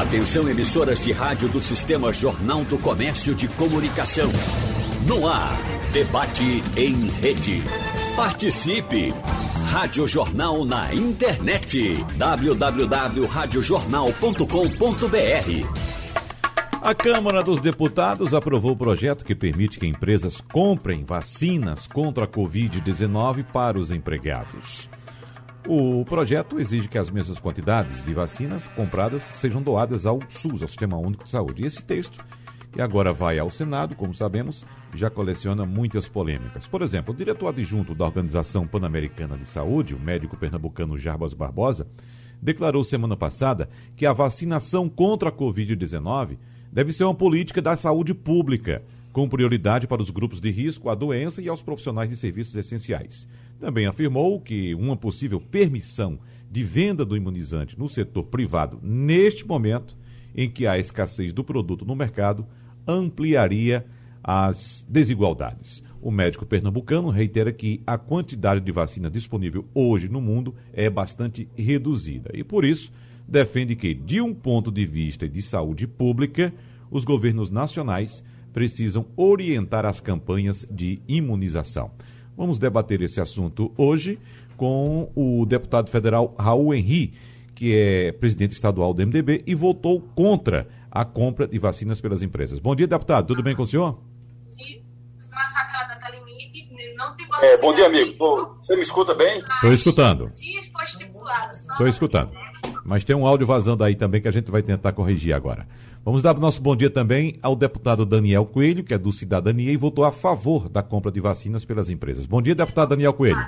Atenção emissoras de rádio do Sistema Jornal do Comércio de Comunicação. No ar, debate em rede. Participe! Rádio Jornal na internet. www.radiojornal.com.br a Câmara dos Deputados aprovou o projeto que permite que empresas comprem vacinas contra a Covid-19 para os empregados. O projeto exige que as mesmas quantidades de vacinas compradas sejam doadas ao SUS, ao Sistema Único de Saúde. E esse texto, que agora vai ao Senado, como sabemos, já coleciona muitas polêmicas. Por exemplo, o diretor adjunto da Organização Pan-Americana de Saúde, o médico pernambucano Jarbas Barbosa, declarou semana passada que a vacinação contra a Covid-19 deve ser uma política da saúde pública, com prioridade para os grupos de risco, à doença e aos profissionais de serviços essenciais. Também afirmou que uma possível permissão de venda do imunizante no setor privado, neste momento em que há escassez do produto no mercado, ampliaria as desigualdades. O médico pernambucano reitera que a quantidade de vacina disponível hoje no mundo é bastante reduzida e, por isso, defende que, de um ponto de vista de saúde pública, os governos nacionais precisam orientar as campanhas de imunização. Vamos debater esse assunto hoje com o deputado federal Raul Henri, que é presidente estadual do MDB e votou contra a compra de vacinas pelas empresas. Bom dia, deputado. Tudo bem com o senhor? É, Bom dia, amigo. você me escuta bem? Estou escutando. Estou escutando. Mas tem um áudio vazando aí também que a gente vai tentar corrigir agora. Vamos dar o nosso bom dia também ao deputado Daniel Coelho, que é do Cidadania e votou a favor da compra de vacinas pelas empresas. Bom dia, deputado Daniel Coelho.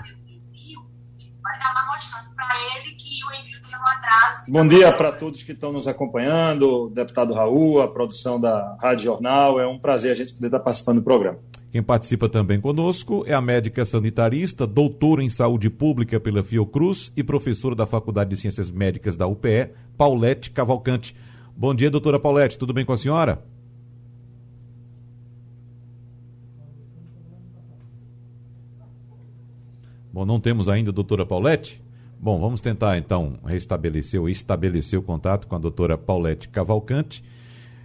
Bom dia para todos que estão nos acompanhando, deputado Raul, a produção da Rádio Jornal. É um prazer a gente poder estar participando do programa. Quem participa também conosco é a médica sanitarista, doutora em saúde pública pela Fiocruz e professora da Faculdade de Ciências Médicas da UPE, Paulette Cavalcante. Bom dia, doutora Paulette, tudo bem com a senhora? Bom, não temos ainda a doutora Paulette? Bom, vamos tentar então restabelecer ou estabelecer o contato com a doutora Paulette Cavalcante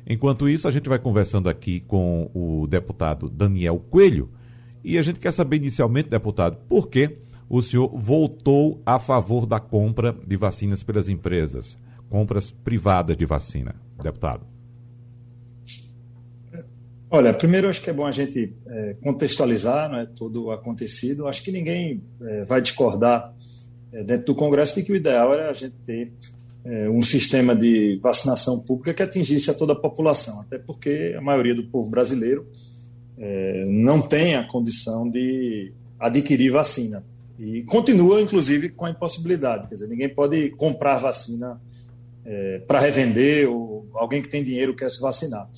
Enquanto isso, a gente vai conversando aqui com o deputado Daniel Coelho e a gente quer saber inicialmente, deputado, por que o senhor voltou a favor da compra de vacinas pelas empresas, compras privadas de vacina, deputado? Olha, primeiro acho que é bom a gente é, contextualizar né, todo o acontecido. Acho que ninguém é, vai discordar é, dentro do Congresso de que o ideal era a gente ter é, um sistema de vacinação pública que atingisse a toda a população, até porque a maioria do povo brasileiro é, não tem a condição de adquirir vacina. E continua, inclusive, com a impossibilidade. Quer dizer, ninguém pode comprar vacina é, para revender ou alguém que tem dinheiro quer se vacinar.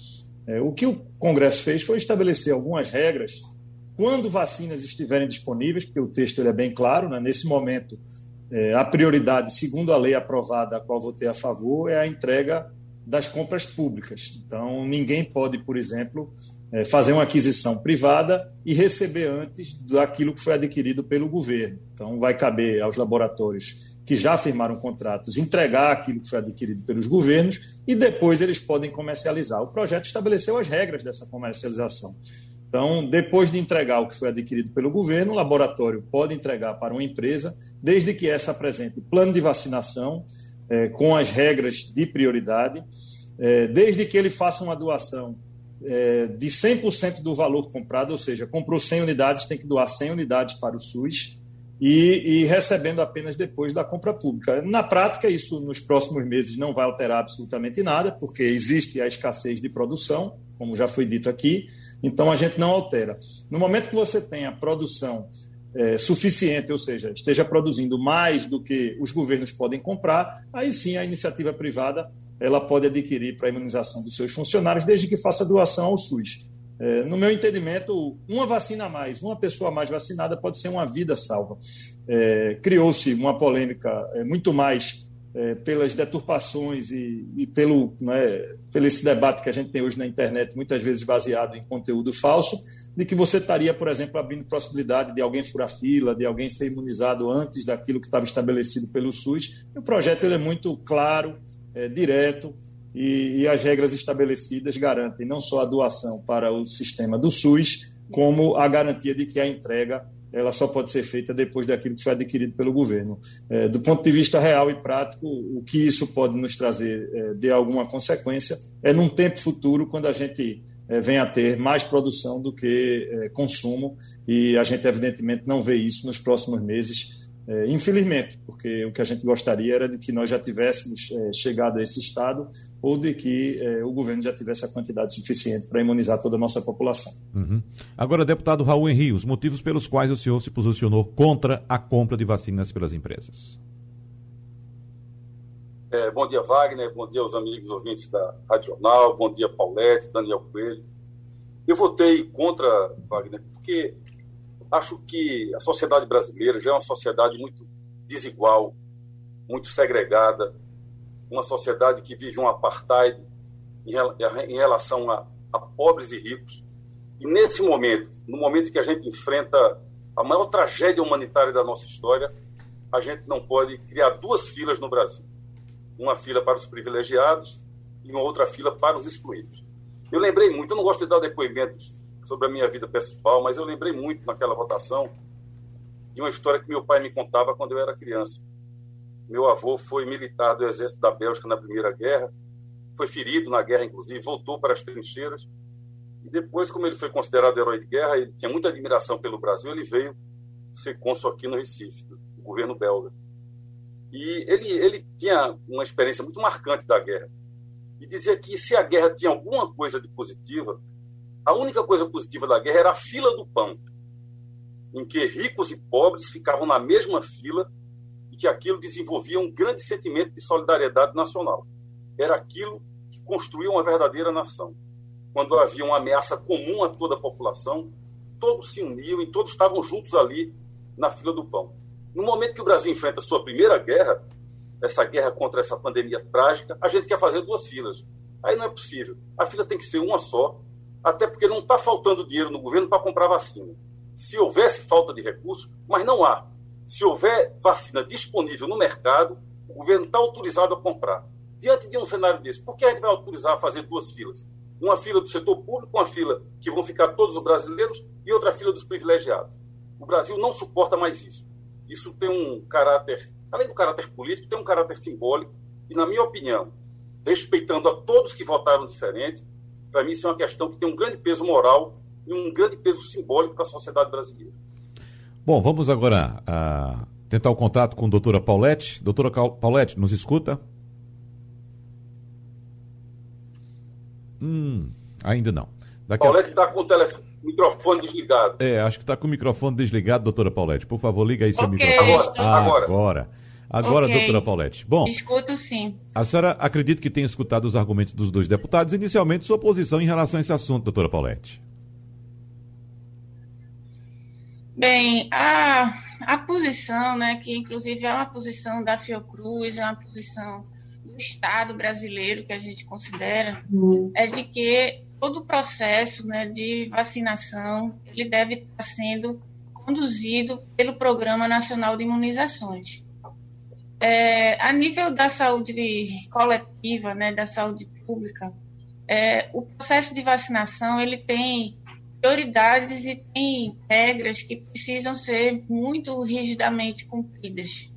É, o que o Congresso fez foi estabelecer algumas regras quando vacinas estiverem disponíveis, porque o texto é bem claro, né? nesse momento é, a prioridade, segundo a lei aprovada, a qual votei a favor, é a entrega das compras públicas. Então, ninguém pode, por exemplo, é, fazer uma aquisição privada e receber antes daquilo que foi adquirido pelo governo. Então, vai caber aos laboratórios que já firmaram contratos entregar aquilo que foi adquirido pelos governos e depois eles podem comercializar. O projeto estabeleceu as regras dessa comercialização. Então, depois de entregar o que foi adquirido pelo governo, o laboratório pode entregar para uma empresa, desde que essa apresente plano de vacinação é, com as regras de prioridade, é, desde que ele faça uma doação é, de 100% do valor comprado, ou seja, comprou 100 unidades, tem que doar 100 unidades para o SUS e, e recebendo apenas depois da compra pública. Na prática, isso nos próximos meses não vai alterar absolutamente nada, porque existe a escassez de produção, como já foi dito aqui então a gente não altera. No momento que você tem a produção é, suficiente, ou seja, esteja produzindo mais do que os governos podem comprar, aí sim a iniciativa privada ela pode adquirir para a imunização dos seus funcionários, desde que faça doação ao SUS. É, no meu entendimento, uma vacina a mais, uma pessoa mais vacinada pode ser uma vida salva. É, Criou-se uma polêmica é, muito mais é, pelas deturpações e, e pelo, né, pelo esse debate que a gente tem hoje na internet, muitas vezes baseado em conteúdo falso, de que você estaria, por exemplo, abrindo possibilidade de alguém furar fila, de alguém ser imunizado antes daquilo que estava estabelecido pelo SUS. E o projeto ele é muito claro, é, direto, e, e as regras estabelecidas garantem não só a doação para o sistema do SUS, como a garantia de que a entrega ela só pode ser feita depois daquilo que foi adquirido pelo governo. É, do ponto de vista real e prático, o que isso pode nos trazer é, de alguma consequência é num tempo futuro, quando a gente é, venha a ter mais produção do que é, consumo, e a gente, evidentemente, não vê isso nos próximos meses, é, infelizmente, porque o que a gente gostaria era de que nós já tivéssemos é, chegado a esse estado ou de que é, o governo já tivesse a quantidade suficiente para imunizar toda a nossa população. Uhum. Agora, deputado Raul Henri, os motivos pelos quais o senhor se posicionou contra a compra de vacinas pelas empresas. É, bom dia, Wagner. Bom dia aos amigos ouvintes da Rádio Jornal. Bom dia, Paulette, Daniel Coelho. Eu votei contra, Wagner, porque Acho que a sociedade brasileira já é uma sociedade muito desigual, muito segregada, uma sociedade que vive um apartheid em relação a, a pobres e ricos. E nesse momento, no momento que a gente enfrenta a maior tragédia humanitária da nossa história, a gente não pode criar duas filas no Brasil. Uma fila para os privilegiados e uma outra fila para os excluídos. Eu lembrei muito, eu não gosto de dar depoimentos sobre a minha vida pessoal, mas eu lembrei muito naquela votação de uma história que meu pai me contava quando eu era criança. Meu avô foi militar do exército da Bélgica na Primeira Guerra, foi ferido na guerra, inclusive, voltou para as trincheiras. E depois, como ele foi considerado herói de guerra, ele tinha muita admiração pelo Brasil, ele veio ser cônsul aqui no Recife, do governo belga. E ele, ele tinha uma experiência muito marcante da guerra. E dizia que se a guerra tinha alguma coisa de positiva, a única coisa positiva da guerra era a fila do pão, em que ricos e pobres ficavam na mesma fila e que aquilo desenvolvia um grande sentimento de solidariedade nacional. Era aquilo que construía uma verdadeira nação. Quando havia uma ameaça comum a toda a população, todos se uniam e todos estavam juntos ali na fila do pão. No momento que o Brasil enfrenta a sua primeira guerra, essa guerra contra essa pandemia trágica, a gente quer fazer duas filas. Aí não é possível. A fila tem que ser uma só até porque não está faltando dinheiro no governo para comprar vacina. Se houvesse falta de recursos, mas não há. Se houver vacina disponível no mercado, o governo está autorizado a comprar. Diante de um cenário desse, por que a gente vai autorizar a fazer duas filas? Uma fila do setor público, uma fila que vão ficar todos os brasileiros e outra fila dos privilegiados. O Brasil não suporta mais isso. Isso tem um caráter, além do caráter político, tem um caráter simbólico e, na minha opinião, respeitando a todos que votaram diferente, para mim, isso é uma questão que tem um grande peso moral e um grande peso simbólico para a sociedade brasileira. Bom, vamos agora uh, tentar o contato com a doutora Paulette. Doutora Paulette, nos escuta? Hum, ainda não. Daqui Paulette está a... com o telefone, microfone desligado. É, acho que está com o microfone desligado, doutora Paulette. Por favor, liga aí seu okay, microfone. Agora. Ah, agora. agora. Agora, okay. doutora Paulette. Bom, escuto sim. A senhora acredita que tenha escutado os argumentos dos dois deputados, inicialmente sua posição em relação a esse assunto, doutora Paulette. Bem, a, a posição, né, que inclusive é uma posição da Fiocruz, é uma posição do Estado brasileiro que a gente considera, uhum. é de que todo o processo né, de vacinação ele deve estar sendo conduzido pelo Programa Nacional de Imunizações. É, a nível da saúde coletiva, né, da saúde pública, é, o processo de vacinação ele tem prioridades e tem regras que precisam ser muito rigidamente cumpridas.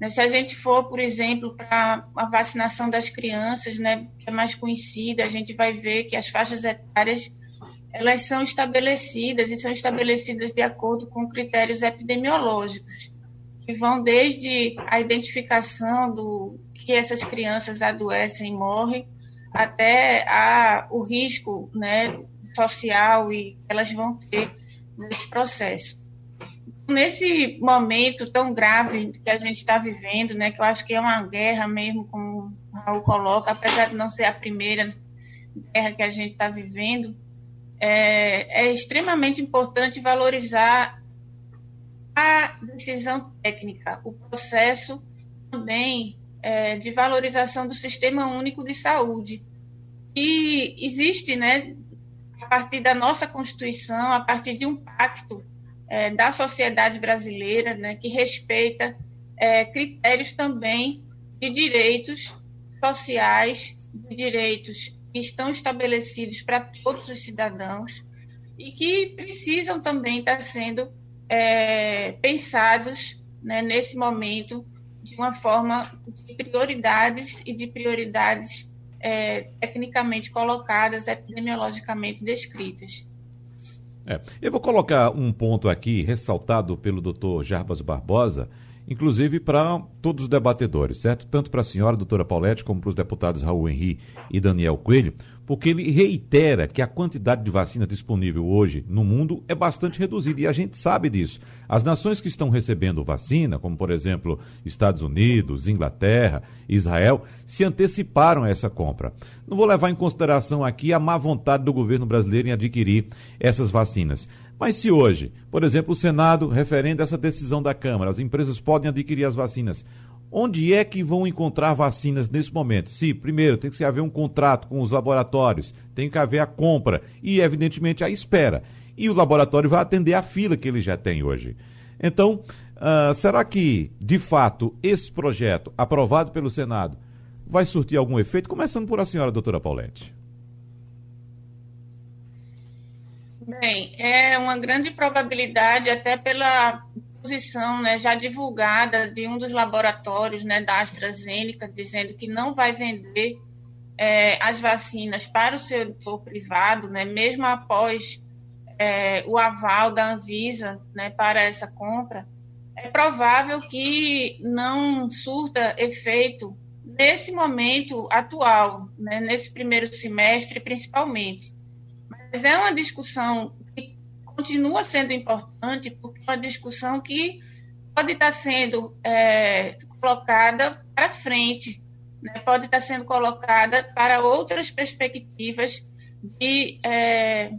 Né, se a gente for, por exemplo, para a vacinação das crianças, né, que é mais conhecida, a gente vai ver que as faixas etárias elas são estabelecidas e são estabelecidas de acordo com critérios epidemiológicos que vão desde a identificação do que essas crianças adoecem e morrem, até a, o risco né, social e que elas vão ter nesse processo. Nesse momento tão grave que a gente está vivendo, né, que eu acho que é uma guerra mesmo, como o Raul coloca, apesar de não ser a primeira guerra que a gente está vivendo, é, é extremamente importante valorizar a decisão técnica, o processo também é, de valorização do Sistema Único de Saúde. E existe, né, a partir da nossa Constituição, a partir de um pacto é, da sociedade brasileira, né, que respeita é, critérios também de direitos sociais, de direitos que estão estabelecidos para todos os cidadãos e que precisam também estar sendo é, pensados né, nesse momento de uma forma de prioridades e de prioridades é, tecnicamente colocadas, epidemiologicamente descritas. É, eu vou colocar um ponto aqui ressaltado pelo doutor Jarbas Barbosa, inclusive para todos os debatedores, certo? Tanto para a senhora, doutora Paulette, como para os deputados Raul Henri e Daniel Coelho, porque ele reitera que a quantidade de vacina disponível hoje no mundo é bastante reduzida e a gente sabe disso. As nações que estão recebendo vacina, como por exemplo Estados Unidos, Inglaterra, Israel, se anteciparam a essa compra. Não vou levar em consideração aqui a má vontade do governo brasileiro em adquirir essas vacinas. Mas se hoje, por exemplo, o Senado referenda essa decisão da Câmara, as empresas podem adquirir as vacinas, onde é que vão encontrar vacinas nesse momento? Se, primeiro, tem que haver um contrato com os laboratórios, tem que haver a compra e, evidentemente, a espera. E o laboratório vai atender a fila que ele já tem hoje. Então, uh, será que, de fato, esse projeto, aprovado pelo Senado, vai surtir algum efeito? Começando por a senhora, doutora Paulette. Bem, é uma grande probabilidade, até pela posição né, já divulgada de um dos laboratórios né, da AstraZeneca, dizendo que não vai vender é, as vacinas para o setor privado, né, mesmo após é, o aval da Anvisa né, para essa compra, é provável que não surta efeito nesse momento atual, né, nesse primeiro semestre principalmente. Mas é uma discussão continua sendo importante, porque é uma discussão que pode estar sendo é, colocada para frente, né? pode estar sendo colocada para outras perspectivas de, é,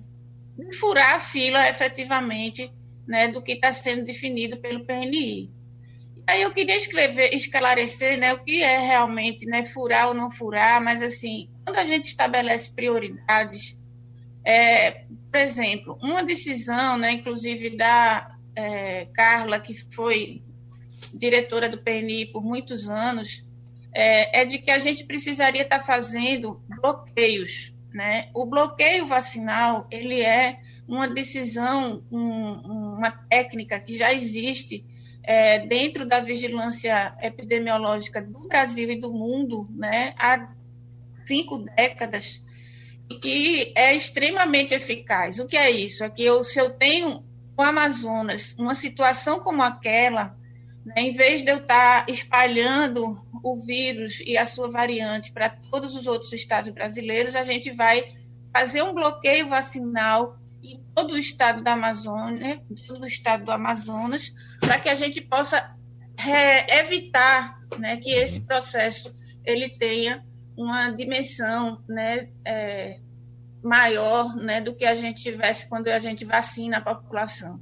de furar a fila efetivamente né, do que está sendo definido pelo PNI. Aí eu queria escrever, esclarecer né, o que é realmente né, furar ou não furar, mas assim, quando a gente estabelece prioridades, é, por exemplo, uma decisão, né, inclusive da é, Carla, que foi diretora do PNI por muitos anos, é, é de que a gente precisaria estar fazendo bloqueios. Né? O bloqueio vacinal ele é uma decisão, um, uma técnica que já existe é, dentro da vigilância epidemiológica do Brasil e do mundo né, há cinco décadas que é extremamente eficaz. O que é isso? É que eu, se eu tenho o Amazonas uma situação como aquela, né, em vez de eu estar espalhando o vírus e a sua variante para todos os outros estados brasileiros, a gente vai fazer um bloqueio vacinal em todo o estado da Amazônia, todo o estado do Amazonas, para que a gente possa é, evitar né, que esse processo ele tenha uma dimensão né, é, maior né, do que a gente tivesse quando a gente vacina a população.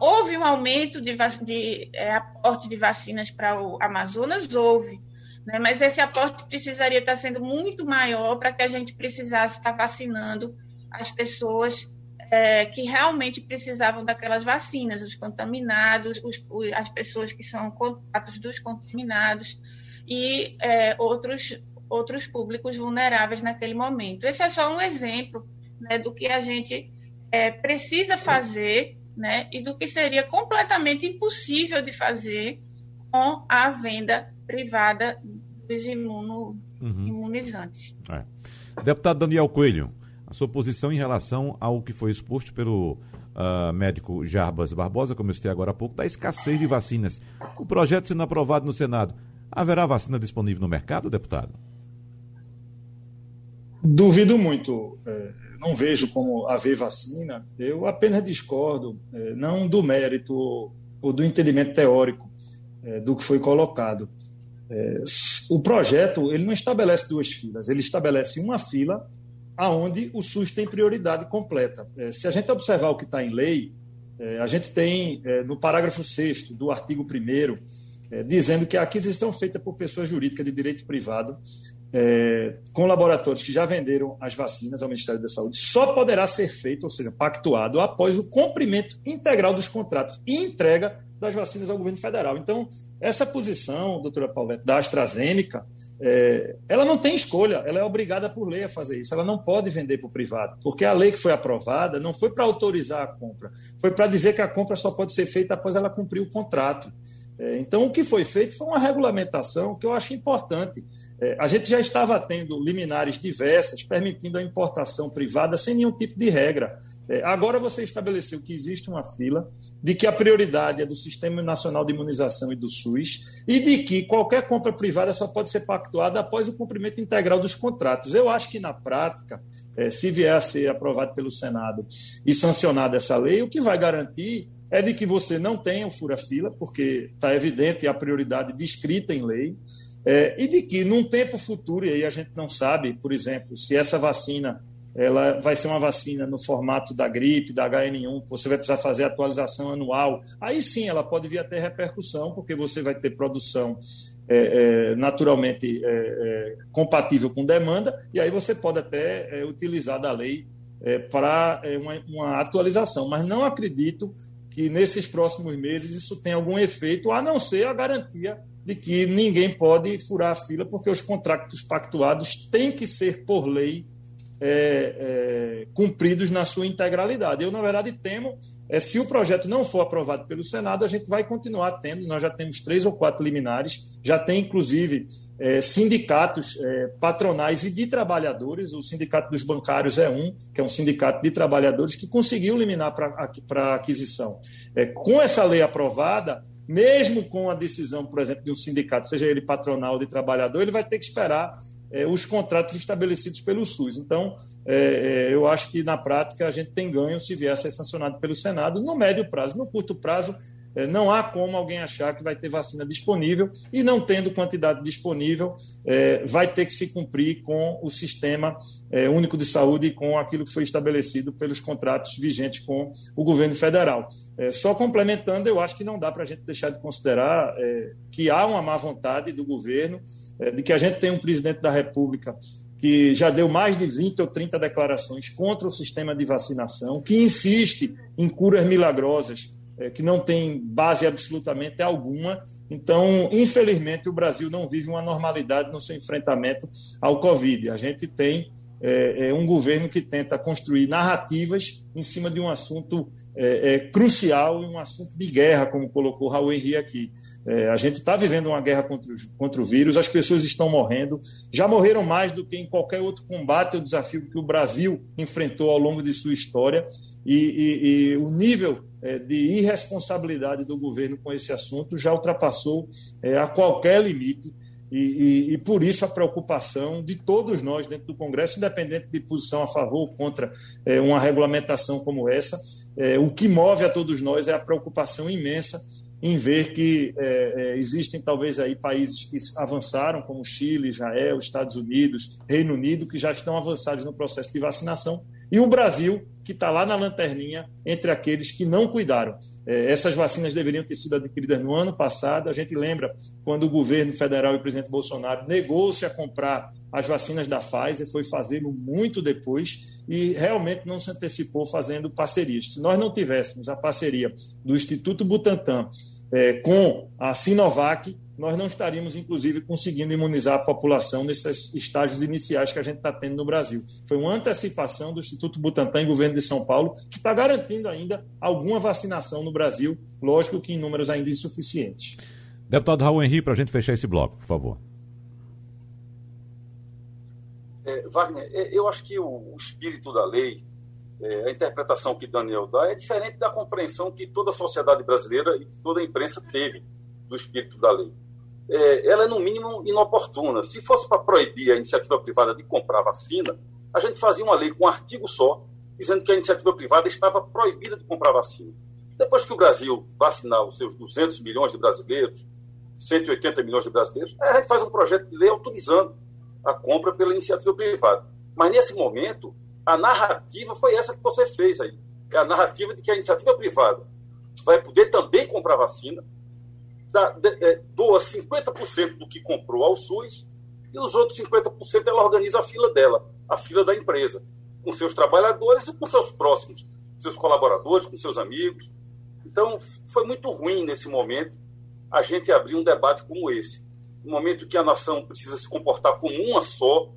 Houve um aumento de, de é, aporte de vacinas para o Amazonas? Houve. Né, mas esse aporte precisaria estar sendo muito maior para que a gente precisasse estar vacinando as pessoas é, que realmente precisavam daquelas vacinas, os contaminados, os, as pessoas que são contatos dos contaminados e é, outros outros públicos vulneráveis naquele momento. Esse é só um exemplo né, do que a gente é, precisa fazer né, e do que seria completamente impossível de fazer com a venda privada dos imuno, uhum. imunizantes. É. Deputado Daniel Coelho, a sua posição em relação ao que foi exposto pelo uh, médico Jarbas Barbosa, como eu citei agora há pouco, da escassez de vacinas. O projeto sendo aprovado no Senado, haverá vacina disponível no mercado, deputado? Duvido muito. É, não vejo como haver vacina. Eu apenas discordo, é, não do mérito ou do entendimento teórico é, do que foi colocado. O projeto ele não estabelece duas filas, ele estabelece uma fila aonde o SUS tem prioridade completa. Se a gente observar o que está em lei, a gente tem no parágrafo 6 do artigo 1 dizendo que a aquisição feita por pessoa jurídica de direito privado é, com laboratórios que já venderam as vacinas ao Ministério da Saúde só poderá ser feito, ou seja, pactuado, após o cumprimento integral dos contratos e entrega das vacinas ao governo federal. Então, essa posição, doutora Paulette, da AstraZeneca, é, ela não tem escolha, ela é obrigada por lei a fazer isso. Ela não pode vender para o privado, porque a lei que foi aprovada não foi para autorizar a compra, foi para dizer que a compra só pode ser feita após ela cumprir o contrato. É, então, o que foi feito foi uma regulamentação que eu acho importante. É, a gente já estava tendo liminares diversas permitindo a importação privada sem nenhum tipo de regra. É, agora você estabeleceu que existe uma fila, de que a prioridade é do Sistema Nacional de Imunização e do SUS, e de que qualquer compra privada só pode ser pactuada após o cumprimento integral dos contratos. Eu acho que, na prática, é, se vier a ser aprovado pelo Senado e sancionada essa lei, o que vai garantir é de que você não tenha o fura-fila, porque está evidente a prioridade descrita em lei, é, e de que, num tempo futuro, e aí a gente não sabe, por exemplo, se essa vacina ela vai ser uma vacina no formato da gripe, da HN1, você vai precisar fazer atualização anual. Aí sim ela pode vir a ter repercussão, porque você vai ter produção é, é, naturalmente é, é compatível com demanda, e aí você pode até é, utilizar da lei é, para uma, uma atualização. Mas não acredito que nesses próximos meses isso tenha algum efeito, a não ser a garantia de que ninguém pode furar a fila, porque os contratos pactuados têm que ser, por lei, é, é, cumpridos na sua integralidade. Eu, na verdade, temo, é, se o projeto não for aprovado pelo Senado, a gente vai continuar tendo, nós já temos três ou quatro liminares, já tem, inclusive, é, sindicatos é, patronais e de trabalhadores, o Sindicato dos Bancários é um, que é um sindicato de trabalhadores que conseguiu liminar para aquisição. É, com essa lei aprovada, mesmo com a decisão, por exemplo, de um sindicato, seja ele patronal ou de trabalhador, ele vai ter que esperar é, os contratos estabelecidos pelo SUS. Então, é, eu acho que na prática a gente tem ganho se vier a ser sancionado pelo Senado no médio prazo. No curto prazo, não há como alguém achar que vai ter vacina disponível e, não tendo quantidade disponível, é, vai ter que se cumprir com o sistema é, único de saúde e com aquilo que foi estabelecido pelos contratos vigentes com o governo federal. só complementando, eu acho que não dá para a gente deixar de considerar que há uma má vontade do governo é, de que a gente tem um presidente da República que já deu mais de 20 ou 30 declarações contra o sistema de vacinação, que insiste em curas milagrosas, é, que não tem base absolutamente alguma. Então, infelizmente, o Brasil não vive uma normalidade no seu enfrentamento ao Covid. A gente tem é, é um governo que tenta construir narrativas em cima de um assunto é, é, crucial e um assunto de guerra, como colocou Raul Henrique aqui. É, a gente está vivendo uma guerra contra o, contra o vírus, as pessoas estão morrendo, já morreram mais do que em qualquer outro combate ou desafio que o Brasil enfrentou ao longo de sua história, e, e, e o nível é, de irresponsabilidade do governo com esse assunto já ultrapassou é, a qualquer limite. E, e, e, por isso a preocupação de todos nós dentro do Congresso, independente de posição a favor ou contra é, uma regulamentação como essa, é, o que move a todos nós é a preocupação imensa em ver que é, é, existem talvez aí países que avançaram, como Chile, Israel, Estados Unidos, Reino Unido, que já estão avançados no processo de vacinação, e o Brasil, que está lá na lanterninha entre aqueles que não cuidaram. É, essas vacinas deveriam ter sido adquiridas no ano passado. A gente lembra quando o governo federal e o presidente Bolsonaro negou-se a comprar as vacinas da Pfizer, foi fazê-lo muito depois e realmente não se antecipou fazendo parcerias. Se nós não tivéssemos a parceria do Instituto Butantan é, com a Sinovac, nós não estaríamos, inclusive, conseguindo imunizar a população nesses estágios iniciais que a gente está tendo no Brasil. Foi uma antecipação do Instituto Butantan e governo de São Paulo, que está garantindo ainda alguma vacinação no Brasil, lógico que em números ainda insuficientes. Deputado Raul Henrique, para a gente fechar esse bloco, por favor. É, Wagner, é, eu acho que o, o espírito da lei, é, a interpretação que Daniel dá, é diferente da compreensão que toda a sociedade brasileira e toda a imprensa teve do espírito da lei. É, ela é, no mínimo, inoportuna. Se fosse para proibir a iniciativa privada de comprar vacina, a gente fazia uma lei com um artigo só, dizendo que a iniciativa privada estava proibida de comprar vacina. Depois que o Brasil vacinar os seus 200 milhões de brasileiros, 180 milhões de brasileiros, a gente faz um projeto de lei autorizando a compra pela iniciativa privada. Mas nesse momento, a narrativa foi essa que você fez aí. É a narrativa de que a iniciativa privada vai poder também comprar vacina, dá, de, é, doa 50% do que comprou ao SUS e os outros 50% ela organiza a fila dela, a fila da empresa, com seus trabalhadores e com seus próximos, seus colaboradores, com seus amigos. Então, foi muito ruim nesse momento a gente abrir um debate como esse. Um momento que a nação precisa se comportar como uma só,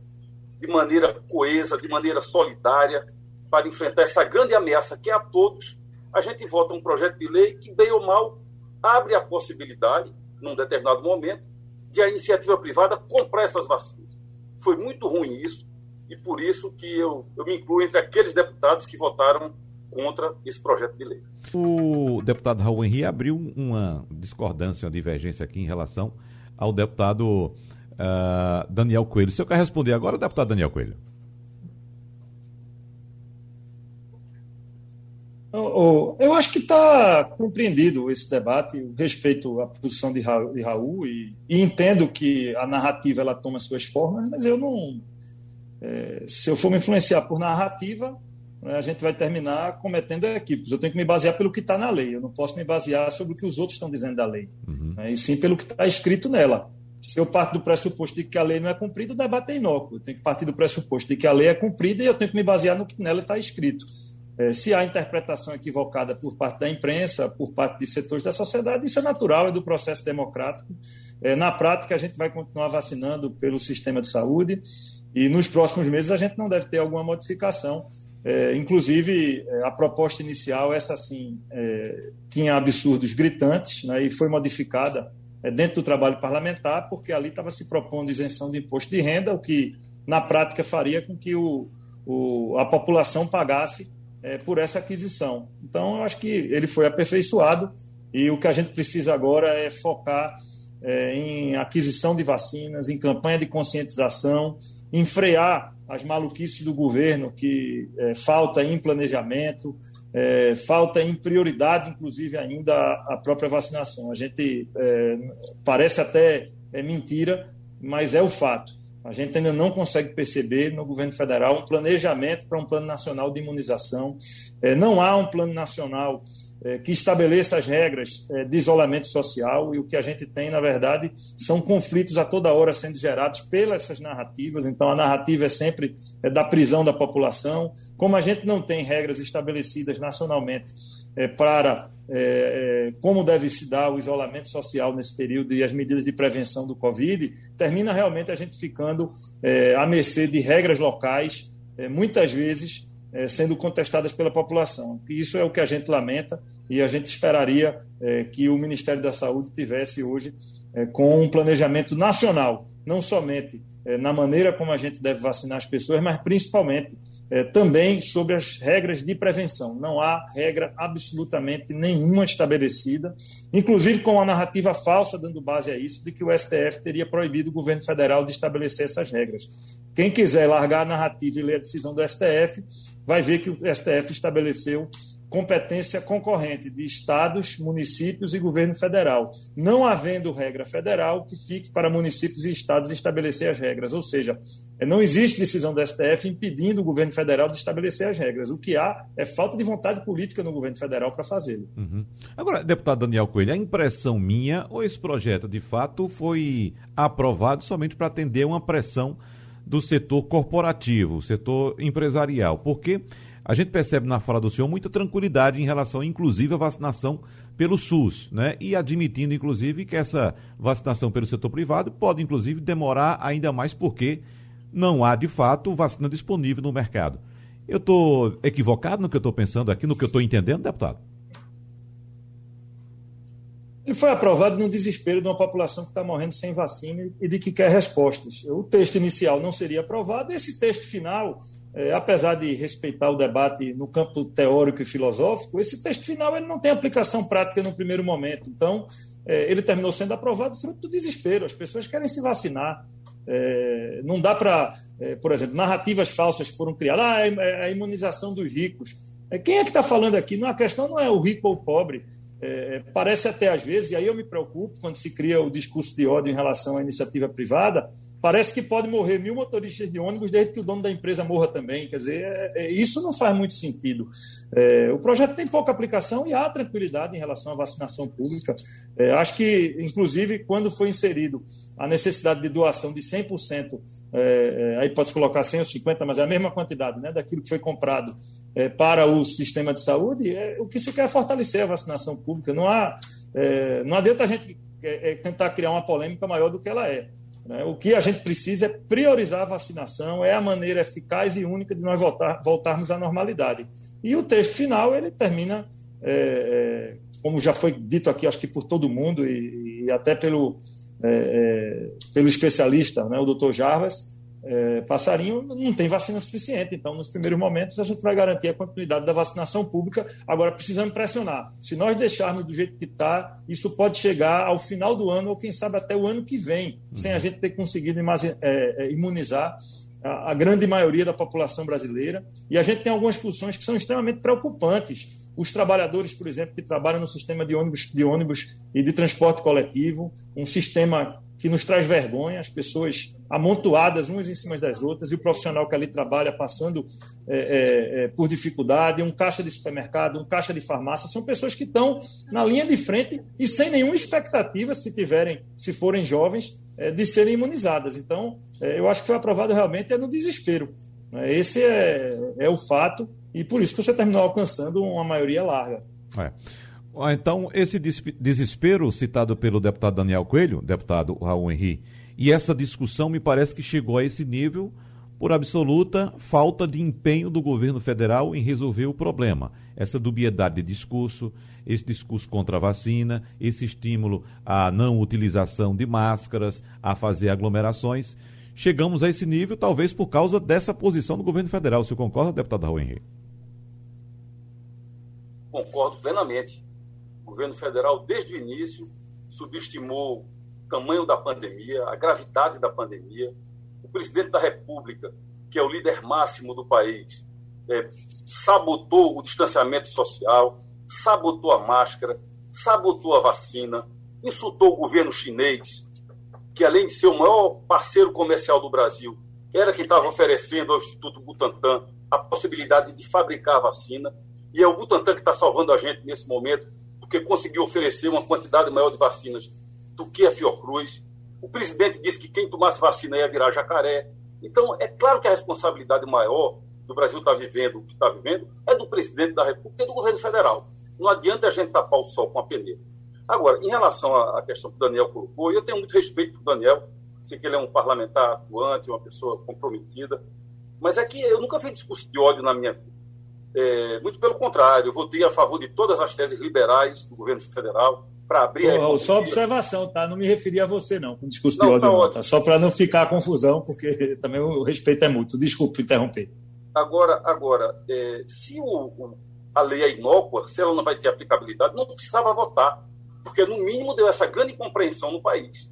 de maneira coesa, de maneira solidária, para enfrentar essa grande ameaça que é a todos. A gente vota um projeto de lei que, bem ou mal, abre a possibilidade, num determinado momento, de a iniciativa privada comprar essas vacinas. Foi muito ruim isso, e por isso que eu, eu me incluo entre aqueles deputados que votaram contra esse projeto de lei. O deputado Raul Henrique abriu uma discordância, uma divergência aqui em relação ao deputado uh, Daniel Coelho. O senhor quer responder agora, deputado Daniel Coelho? Eu acho que está compreendido esse debate, respeito à posição de Raul, e, e, entendo que a narrativa ela toma suas formas, mas eu não. É, se eu for me influenciar por narrativa, né, a gente vai terminar cometendo equívocos. Eu tenho que me basear pelo que está na lei, eu não posso me basear sobre o que os outros estão dizendo da lei, uhum. né, e sim pelo que está escrito nela. Se eu parto do pressuposto de que a lei não é cumprida, o debate é inócuo. Eu tenho que partir do pressuposto de que a lei é cumprida e eu tenho que me basear no que nela está escrito. É, se há interpretação equivocada por parte da imprensa, por parte de setores da sociedade, isso é natural, é do processo democrático. É, na prática, a gente vai continuar vacinando pelo sistema de saúde e nos próximos meses a gente não deve ter alguma modificação é, inclusive, a proposta inicial, essa sim, tinha absurdos gritantes né, e foi modificada dentro do trabalho parlamentar, porque ali estava se propondo isenção de imposto de renda, o que, na prática, faria com que o, o a população pagasse é, por essa aquisição. Então, eu acho que ele foi aperfeiçoado e o que a gente precisa agora é focar é, em aquisição de vacinas, em campanha de conscientização, em frear as maluquices do governo, que é, falta em planejamento, é, falta em prioridade, inclusive, ainda a, própria vacinação. A gente é, parece até é mentira, mas é o fato. A gente ainda não consegue perceber no governo federal um planejamento para um plano nacional de imunização. É, não há um plano nacional que estabeleça as regras é, de isolamento social e o que a gente tem, na verdade, são conflitos a toda hora sendo gerados pelas essas narrativas. Então, a narrativa é sempre é, da prisão da população. Como a gente não tem regras estabelecidas nacionalmente para como deve se dar o isolamento social nesse período e as medidas de prevenção do Covid, termina realmente a gente ficando à mercê de regras locais, muitas vezes é, sendo contestadas pela população. Isso é o que a gente lamenta e a gente esperaria é, que o Ministério da Saúde tivesse hoje é, com um planejamento nacional, não somente é, na maneira como a gente deve vacinar as pessoas, mas principalmente é, também sobre as regras de prevenção. Não há regra absolutamente nenhuma estabelecida, inclusive com a narrativa falsa dando base a isso, de que o STF teria proibido o governo federal de estabelecer essas regras. Quem quiser largar a narrativa e ler a decisão do STF, vai ver que o STF estabeleceu competência concorrente de estados, municípios e governo federal. Não havendo regra federal, que fique para municípios e estados estabelecer as regras. Ou seja, não existe decisão do STF impedindo o governo federal de estabelecer as regras. O que há é falta de vontade política no governo federal para fazê-lo. Uhum. Agora, deputado Daniel Coelho, a impressão minha ou esse projeto de fato foi aprovado somente para atender uma pressão do setor corporativo, setor empresarial? Porque a gente percebe na fala do senhor muita tranquilidade em relação, inclusive, à vacinação pelo SUS, né? E admitindo, inclusive, que essa vacinação pelo setor privado pode, inclusive, demorar ainda mais porque não há, de fato, vacina disponível no mercado. Eu estou equivocado no que eu estou pensando aqui, no que eu estou entendendo, deputado? Ele foi aprovado no desespero de uma população que está morrendo sem vacina e de que quer respostas. O texto inicial não seria aprovado, esse texto final é, apesar de respeitar o debate no campo teórico e filosófico, esse texto final ele não tem aplicação prática no primeiro momento. Então, é, ele terminou sendo aprovado fruto do desespero. As pessoas querem se vacinar. É, não dá para, é, por exemplo, narrativas falsas que foram criadas. Ah, é, é a imunização dos ricos. É, quem é que está falando aqui? Não, a questão não é o rico ou o pobre. parece até às vezes, e aí eu me preocupo quando se cria o discurso de ódio em relação à iniciativa privada, parece que pode morrer mil motoristas de ônibus desde que o dono da empresa morra também. Quer dizer, é, é, isso não faz muito sentido. É, o projeto tem pouca aplicação e há tranquilidade em relação à vacinação pública. É, acho que, inclusive, quando foi inserido a necessidade de doação de 100%, é, é, aí pode se colocar 100 ou 50, mas é a mesma quantidade né, daquilo que foi comprado para o sistema de saúde, o que se quer é fortalecer a vacinação pública. Não, há, não adianta a gente tentar criar uma polêmica maior do que ela é. Né? O que a gente precisa é priorizar a vacinação, é a maneira eficaz e única de nós voltar, voltarmos à normalidade. E o texto final ele termina, é, é, como já foi dito aqui, acho que por todo mundo e, e até pelo, é, é pelo especialista, né, o doutor Jarvas, é, passarinho não tem vacina suficiente. Então, nos primeiros momentos, a gente vai garantir a continuidade da vacinação pública. Agora, precisamos pressionar. Se nós deixarmos do jeito que está, isso pode chegar ao final do ano, ou quem sabe até o ano que vem, sem a gente ter conseguido é, é, imunizar a, a grande maioria da população brasileira. E a gente tem algumas funções que são extremamente preocupantes. Os trabalhadores, por exemplo, que trabalham no sistema de ônibus, de ônibus e de transporte coletivo, um sistema que nos traz vergonha, as pessoas amontoadas umas em cima das outras, e o profissional que ali trabalha passando é, é, é, por dificuldade, um caixa de supermercado, um caixa de farmácia, são pessoas que estão na linha de frente e sem nenhuma expectativa, se tiverem, se forem jovens, é, de serem imunizadas. Então, é, eu acho que foi aprovado realmente é no desespero. Né? Esse é, é o fato, e por isso que você terminou alcançando uma maioria larga. É. Então, esse desespero citado pelo deputado Daniel Coelho, deputado Raul Henri, e essa discussão me parece que chegou a esse nível por absoluta falta de empenho do governo federal em resolver o problema. Essa dubiedade de discurso, esse discurso contra a vacina, esse estímulo à não utilização de máscaras, a fazer aglomerações. Chegamos a esse nível, talvez por causa dessa posição do governo federal. Você concorda, deputado Raul Henrique? Concordo plenamente governo federal, desde o início, subestimou o tamanho da pandemia, a gravidade da pandemia. O presidente da República, que é o líder máximo do país, é, sabotou o distanciamento social, sabotou a máscara, sabotou a vacina, insultou o governo chinês, que além de ser o maior parceiro comercial do Brasil, era quem estava oferecendo ao Instituto Butantan a possibilidade de fabricar a vacina. E é o Butantan que está salvando a gente nesse momento, porque conseguiu oferecer uma quantidade maior de vacinas do que a Fiocruz. O presidente disse que quem tomasse vacina ia virar jacaré. Então, é claro que a responsabilidade maior do Brasil estar tá vivendo o que está vivendo é do presidente da República e do governo federal. Não adianta a gente tapar o sol com a peneira. Agora, em relação à questão que o Daniel colocou, eu tenho muito respeito por Daniel, sei que ele é um parlamentar atuante, uma pessoa comprometida, mas é que eu nunca vi discurso de ódio na minha vida. É, muito pelo contrário, eu votei a favor de todas as teses liberais do governo federal para abrir oh, a Só observação, tá? Não me referi a você, não, com discurso não, de ódio, tá não, tá? Só para não ficar confusão, porque também o respeito é muito. Desculpe interromper. Agora, agora é, se o, o, a lei é inócua, se ela não vai ter aplicabilidade, não precisava votar, porque no mínimo deu essa grande compreensão no país.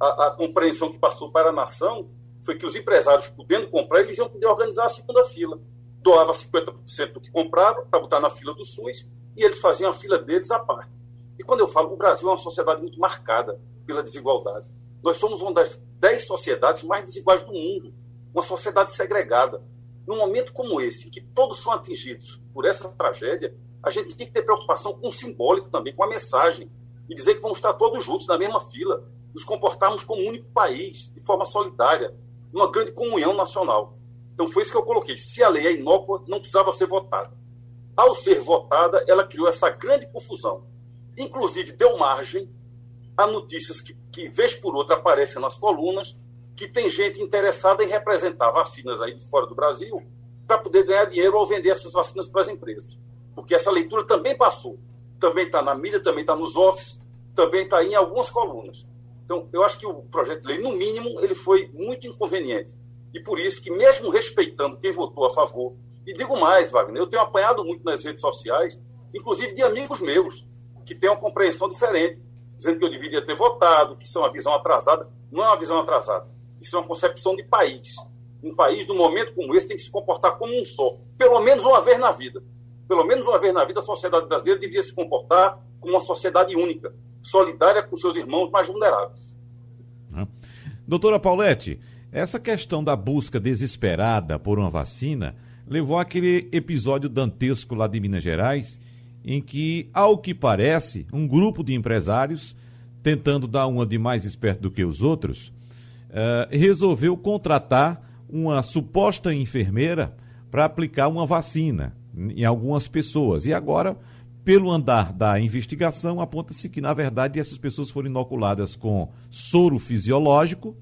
A, a compreensão que passou para a nação foi que os empresários, podendo comprar, eles iam poder organizar a segunda fila doava 50% do que comprava para botar na fila do SUS e eles faziam a fila deles à parte. E quando eu falo, o Brasil é uma sociedade muito marcada pela desigualdade. Nós somos uma das dez sociedades mais desiguais do mundo, uma sociedade segregada. Num momento como esse, em que todos são atingidos por essa tragédia, a gente tem que ter preocupação com o simbólico também, com a mensagem, e dizer que vamos estar todos juntos na mesma fila, nos comportarmos como um único país, de forma solidária, numa grande comunhão nacional. Então foi isso que eu coloquei. Se a lei é inócua, não precisava ser votada. Ao ser votada, ela criou essa grande confusão. Inclusive, deu margem a notícias que, que vez por outra, aparecem nas colunas, que tem gente interessada em representar vacinas aí de fora do Brasil para poder ganhar dinheiro ao vender essas vacinas para as empresas. Porque essa leitura também passou. Também está na mídia, também está nos office, também está em algumas colunas. Então, eu acho que o projeto de lei, no mínimo, ele foi muito inconveniente. E por isso que, mesmo respeitando quem votou a favor, e digo mais, Wagner, eu tenho apanhado muito nas redes sociais, inclusive de amigos meus, que têm uma compreensão diferente, dizendo que eu deveria ter votado, que isso é uma visão atrasada. Não é uma visão atrasada, isso é uma concepção de país. Um país, num momento como esse, tem que se comportar como um só, pelo menos uma vez na vida. Pelo menos uma vez na vida, a sociedade brasileira deveria se comportar como uma sociedade única, solidária com seus irmãos mais vulneráveis. Doutora Paulette, essa questão da busca desesperada por uma vacina levou àquele episódio dantesco lá de Minas Gerais, em que, ao que parece, um grupo de empresários, tentando dar uma de mais esperto do que os outros, uh, resolveu contratar uma suposta enfermeira para aplicar uma vacina em algumas pessoas. E agora, pelo andar da investigação, aponta-se que, na verdade, essas pessoas foram inoculadas com soro fisiológico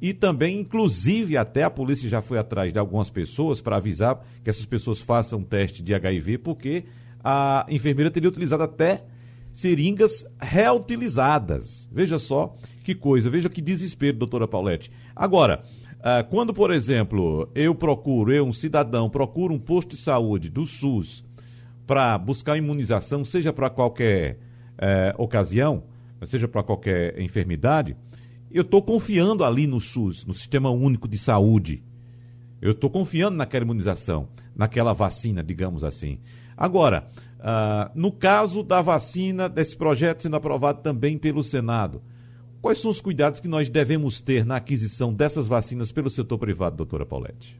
e também, inclusive, até a polícia já foi atrás de algumas pessoas para avisar que essas pessoas façam teste de HIV, porque a enfermeira teria utilizado até seringas reutilizadas. Veja só que coisa, veja que desespero, doutora Paulette. Agora, ah, quando, por exemplo, eu procuro, eu, um cidadão, procuro um posto de saúde do SUS para buscar imunização, seja para qualquer eh, ocasião, seja para qualquer enfermidade, eu estou confiando ali no SUS, no Sistema Único de Saúde. Eu estou confiando naquela imunização, naquela vacina, digamos assim. Agora, uh, no caso da vacina, desse projeto sendo aprovado também pelo Senado, quais são os cuidados que nós devemos ter na aquisição dessas vacinas pelo setor privado, doutora Paulette?